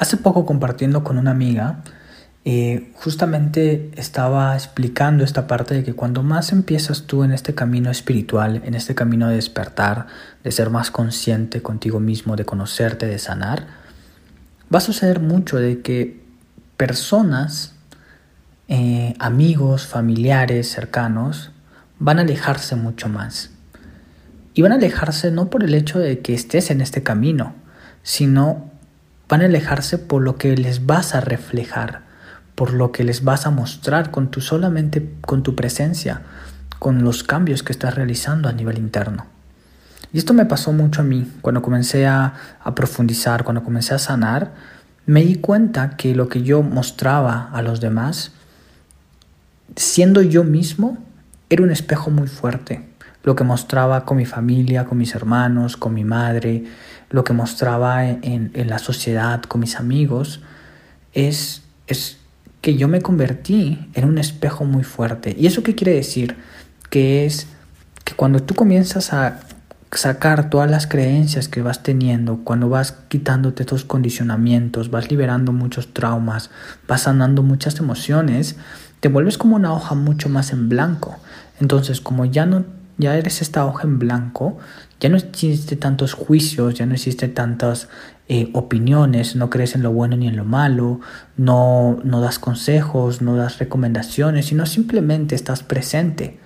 Hace poco compartiendo con una amiga, eh, justamente estaba explicando esta parte de que cuando más empiezas tú en este camino espiritual, en este camino de despertar, de ser más consciente contigo mismo, de conocerte, de sanar, va a suceder mucho de que personas, eh, amigos, familiares, cercanos, van a alejarse mucho más. Y van a alejarse no por el hecho de que estés en este camino, sino van a alejarse por lo que les vas a reflejar, por lo que les vas a mostrar con tu solamente con tu presencia, con los cambios que estás realizando a nivel interno. Y esto me pasó mucho a mí cuando comencé a, a profundizar, cuando comencé a sanar, me di cuenta que lo que yo mostraba a los demás, siendo yo mismo, era un espejo muy fuerte. Lo que mostraba con mi familia, con mis hermanos, con mi madre, lo que mostraba en, la sociedad con mis amigos, es, es que yo me convertí en un espejo muy fuerte. ¿Y eso qué quiere decir? Que es que cuando tú comienzas a sacar todas las creencias que vas teniendo, cuando vas quitándote tus condicionamientos, vas liberando muchos traumas, vas sanando muchas emociones, te vuelves como una hoja mucho más en blanco. Entonces, como ya no ya eres esta hoja en blanco, ya no existe tantos juicios, ya no existe tantas eh, opiniones, no crees en lo bueno ni en lo malo, no, no das consejos, no das recomendaciones, sino simplemente estás presente,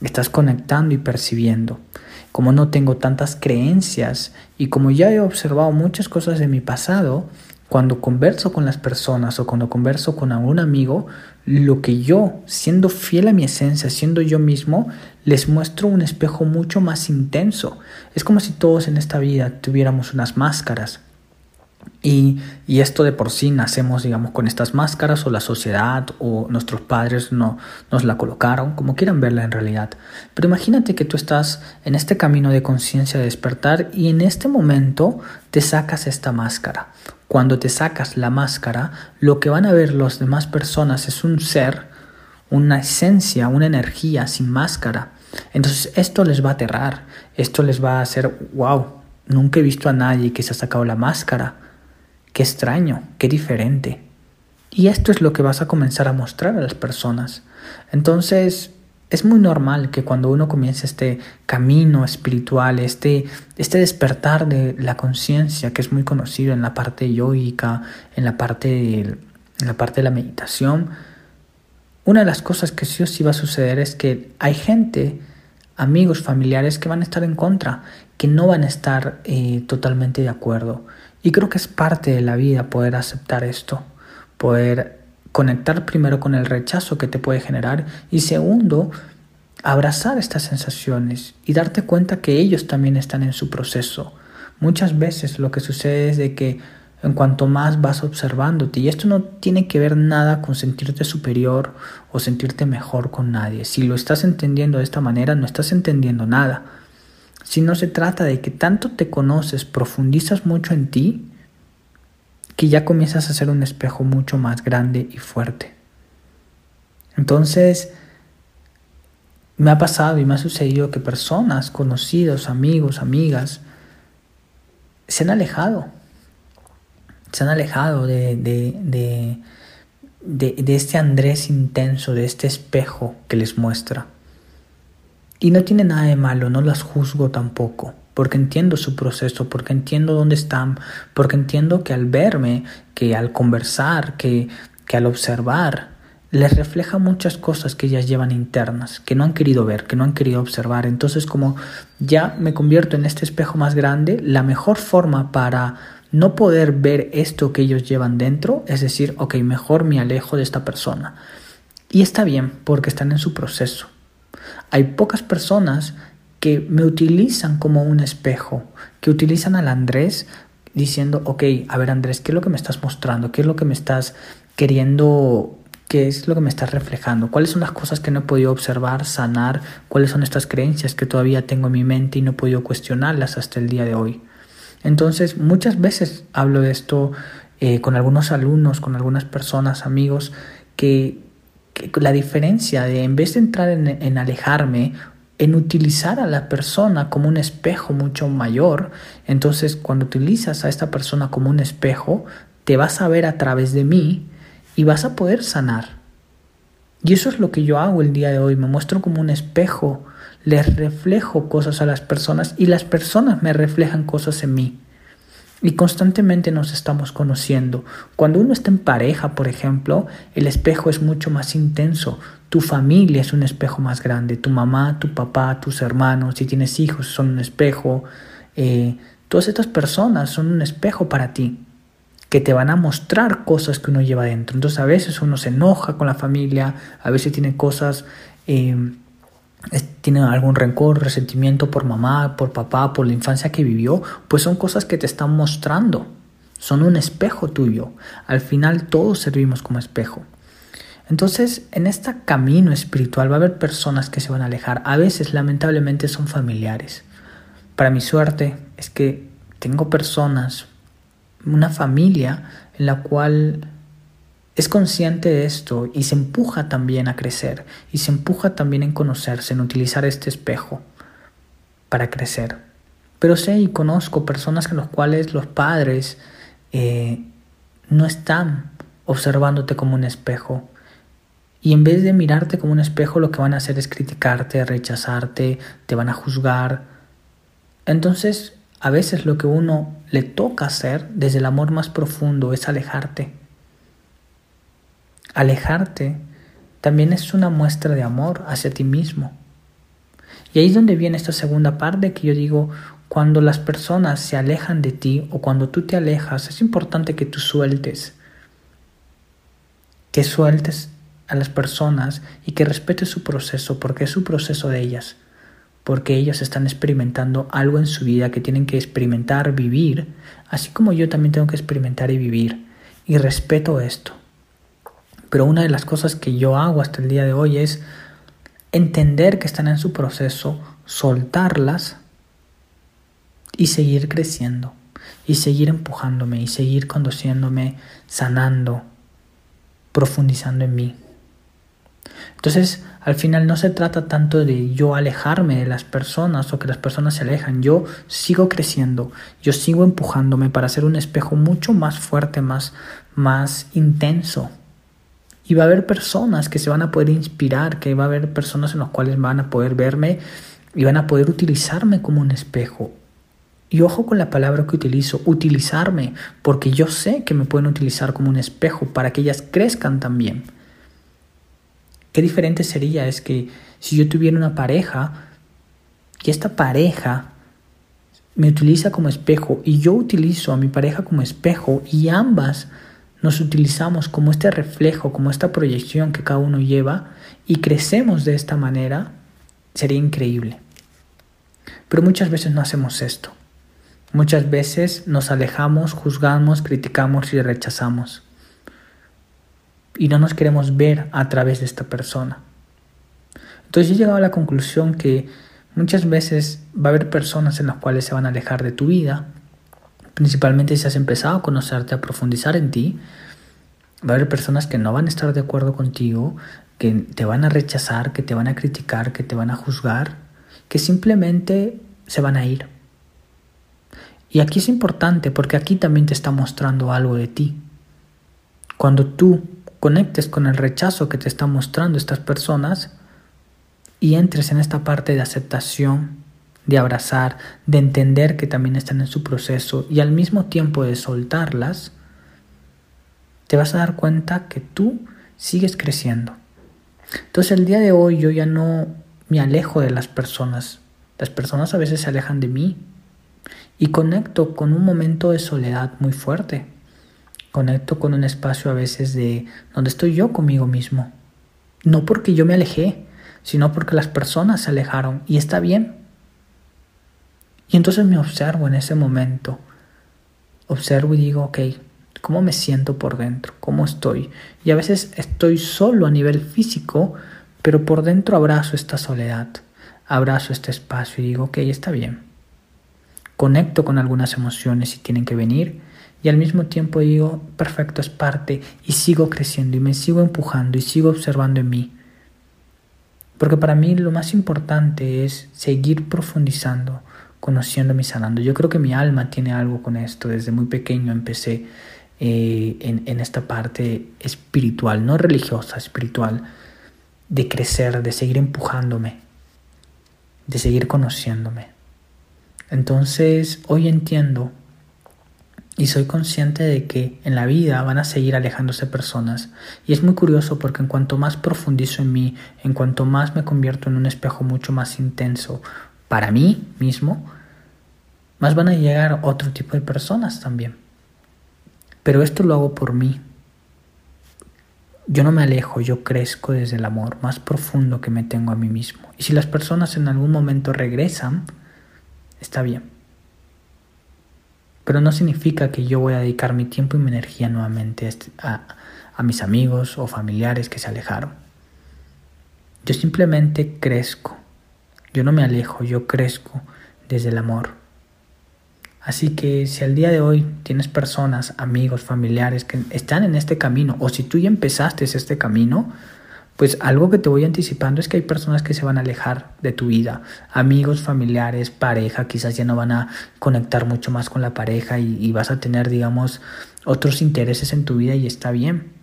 estás conectando y percibiendo. Como no tengo tantas creencias y como ya he observado muchas cosas de mi pasado, cuando converso con las personas o cuando converso con algún amigo, lo que yo, siendo fiel a mi esencia, siendo yo mismo, les muestro un espejo mucho más intenso. Es como si todos en esta vida tuviéramos unas máscaras y, esto de por sí nacemos, digamos, con estas máscaras o la sociedad o nuestros padres no, nos la colocaron, como quieran verla en realidad. Pero imagínate que tú estás en este camino de conciencia de despertar y en este momento te sacas esta máscara. Cuando te sacas la máscara, lo que van a ver las demás personas es un ser, una esencia, una energía sin máscara. Entonces esto les va a aterrar, esto les va a hacer, wow, nunca he visto a nadie que se ha sacado la máscara Qué extraño, qué diferente. Y esto es lo que vas a comenzar a mostrar a las personas. Entonces, es muy normal que cuando uno comienza este camino espiritual, este, este despertar de la conciencia, que es muy conocido en la parte yoica, en la parte, de, en la parte de la meditación, una de las cosas que sí o sí va a suceder es que hay gente, amigos, familiares que van a estar en contra, que no van a estar eh, totalmente de acuerdo. Y creo que es parte de la vida poder aceptar esto, poder conectar primero con el rechazo que te puede generar y segundo, abrazar estas sensaciones y darte cuenta que ellos también están en su proceso. Muchas veces lo que sucede es de que en cuanto más vas observándote, y esto no tiene que ver nada con sentirte superior o sentirte mejor con nadie. Si lo estás entendiendo de esta manera, no estás entendiendo nada si no se trata de que tanto te conoces, profundizas mucho en ti, que ya comienzas a ser un espejo mucho más grande y fuerte. Entonces, me ha pasado y me ha sucedido que personas, conocidos, amigos, amigas, se han alejado. Se han alejado de, de, de, de este Andrés intenso, de este espejo que les muestra. Y no tiene nada de malo, no las juzgo tampoco, porque entiendo su proceso, porque entiendo dónde están, porque entiendo que al verme, que al conversar, que, que al observar, les refleja muchas cosas que ellas llevan internas, que no han querido ver, que no han querido observar. Entonces como ya me convierto en este espejo más grande, la mejor forma para no poder ver esto que ellos llevan dentro es decir, ok, mejor me alejo de esta persona. Y está bien porque están en su proceso. Hay pocas personas que me utilizan como un espejo, que utilizan al Andrés diciendo, ok, a ver Andrés, ¿qué es lo que me estás mostrando? ¿Qué es lo que me estás queriendo qué es lo que me estás reflejando, cuáles son las cosas que no he podido observar, sanar, cuáles son estas creencias que todavía tengo en mi mente y no he podido cuestionarlas hasta el día de hoy. Entonces, muchas veces hablo de esto eh, con algunos alumnos, con algunas personas, amigos, que la diferencia de en vez de entrar en, alejarme, en utilizar a la persona como un espejo mucho mayor, entonces cuando utilizas a esta persona como un espejo, te vas a ver a través de mí y vas a poder sanar. Y eso es lo que yo hago el día de hoy, me muestro como un espejo, les reflejo cosas a las personas y las personas me reflejan cosas en mí. Y constantemente nos estamos conociendo. Cuando uno está en pareja, por ejemplo, el espejo es mucho más intenso. Tu familia es un espejo más grande. Tu mamá, tu papá, tus hermanos, si tienes hijos, son un espejo. Eh, todas estas personas son un espejo para ti que te van a mostrar cosas que uno lleva dentro. Entonces a veces uno se enoja con la familia, a veces tiene cosas eh, tiene algún rencor, resentimiento por mamá, por papá, por la infancia que vivió, pues son cosas que te están mostrando, son un espejo tuyo. Al final todos servimos como espejo. Entonces, en este camino espiritual va a haber personas que se van a alejar. A veces, lamentablemente, son familiares. Para mi suerte es que tengo personas, una familia en la cual es consciente de esto y se empuja también a crecer y se empuja también en conocerse, en utilizar este espejo para crecer. Pero sé y conozco personas en las cuales los padres eh, no están observándote como un espejo. Y en vez de mirarte como un espejo, lo que van a hacer es criticarte, rechazarte, te van a juzgar. Entonces, a veces lo que uno le toca hacer desde el amor más profundo es alejarte Alejarte también es una muestra de amor hacia ti mismo. Y ahí es donde viene esta segunda parte que yo digo, cuando las personas se alejan de ti o cuando tú te alejas, es importante que tú sueltes, que sueltes a las personas y que respetes su proceso, porque es su proceso de ellas, porque ellas están experimentando algo en su vida que tienen que experimentar, vivir, así como yo también tengo que experimentar y vivir, y respeto esto. Pero una de las cosas que yo hago hasta el día de hoy es entender que están en su proceso, soltarlas y seguir creciendo, y seguir empujándome, y seguir conduciéndome, sanando, profundizando en mí. Entonces, al final no se trata tanto de yo alejarme de las personas o que las personas se alejan. Yo sigo creciendo, yo sigo empujándome para ser un espejo mucho más fuerte, más, más intenso y va a haber personas que se van a poder inspirar, que va a haber personas en las cuales van a poder verme y van a poder utilizarme como un espejo. Y ojo con la palabra que utilizo, utilizarme, porque yo sé que me pueden utilizar como un espejo para que ellas crezcan también. Qué diferente sería es que si yo tuviera una pareja y esta pareja me utiliza como espejo y yo utilizo a mi pareja como espejo y ambas nos utilizamos como este reflejo, como esta proyección que cada uno lleva y crecemos de esta manera, sería increíble. Pero muchas veces no hacemos esto. Muchas veces nos alejamos, juzgamos, criticamos y rechazamos. Y no nos queremos ver a través de esta persona. Entonces he llegado a la conclusión que muchas veces va a haber personas en las cuales se van a alejar de tu vida principalmente si has empezado a conocerte, a profundizar en ti, va a haber personas que no van a estar de acuerdo contigo, que te van a rechazar, que te van a criticar, que te van a juzgar, que simplemente se van a ir. Y aquí es importante porque aquí también te está mostrando algo de ti. Cuando tú conectes con el rechazo que te están mostrando estas personas y entres en esta parte de aceptación, de abrazar, de entender que también están en su proceso y al mismo tiempo de soltarlas, te vas a dar cuenta que tú sigues creciendo. Entonces el día de hoy yo ya no me alejo de las personas. Las personas a veces se alejan de mí y conecto con un momento de soledad muy fuerte. Conecto con un espacio a veces de donde estoy yo conmigo mismo. No porque yo me alejé, sino porque las personas se alejaron y está bien. Y entonces me observo en ese momento. Observo y digo, ok, ¿cómo me siento por dentro? ¿Cómo estoy? Y a veces estoy solo a nivel físico, pero por dentro abrazo esta soledad, abrazo este espacio y digo, ok, está bien. Conecto con algunas emociones y tienen que venir y al mismo tiempo digo, perfecto, es parte y sigo creciendo y me sigo empujando y sigo observando en mí. Porque para mí lo más importante es seguir profundizando, conociéndome y sanando. Yo creo que mi alma tiene algo con esto. Desde muy pequeño empecé eh, en, en esta parte espiritual, no religiosa, espiritual, de crecer, de seguir empujándome, de seguir conociéndome. Entonces, hoy entiendo y soy consciente de que en la vida van a seguir alejándose personas. Y es muy curioso porque en cuanto más profundizo en mí, en cuanto más me convierto en un espejo mucho más intenso para mí mismo, más van a llegar otro tipo de personas también. Pero esto lo hago por mí. Yo no me alejo, yo crezco desde el amor más profundo que me tengo a mí mismo. Y si las personas en algún momento regresan, está bien pero no significa que yo voy a dedicar mi tiempo y mi energía nuevamente a, a mis amigos o familiares que se alejaron. Yo simplemente crezco. Yo no me alejo, yo crezco desde el amor. Así que si al día de hoy tienes personas, amigos, familiares que están en este camino, o si tú ya empezaste este camino, pues algo que te voy anticipando es que hay personas que se van a alejar de tu vida, amigos, familiares, pareja, quizás ya no van a conectar mucho más con la pareja y, vas a tener, digamos, otros intereses en tu vida y está bien.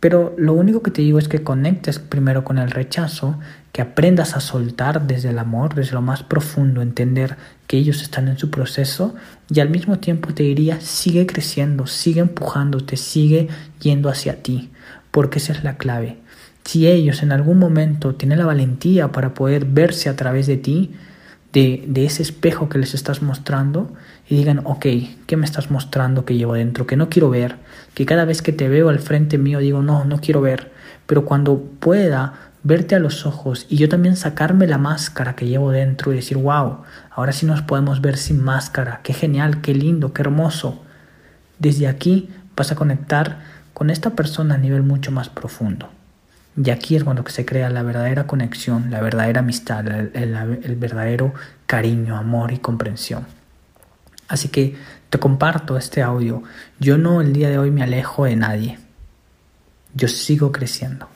Pero lo único que te digo es que conectes primero con el rechazo, que aprendas a soltar desde el amor, desde lo más profundo, entender que ellos están en su proceso y al mismo tiempo te diría, sigue creciendo, sigue empujándote, sigue yendo hacia ti, porque esa es la clave. Si ellos en algún momento tienen la valentía para poder verse a través de ti, de, ese espejo que les estás mostrando, y digan, ok, ¿qué me estás mostrando que llevo dentro? Que no quiero ver, que cada vez que te veo al frente mío digo, no, no quiero ver, pero cuando pueda verte a los ojos y yo también sacarme la máscara que llevo dentro y decir, wow, ahora sí nos podemos ver sin máscara, qué genial, qué lindo, qué hermoso. Desde aquí vas a conectar con esta persona a nivel mucho más profundo. Y aquí es cuando se crea la verdadera conexión, la verdadera amistad, el, verdadero cariño, amor y comprensión. Así que te comparto este audio. Yo no el día de hoy me alejo de nadie. Yo sigo creciendo.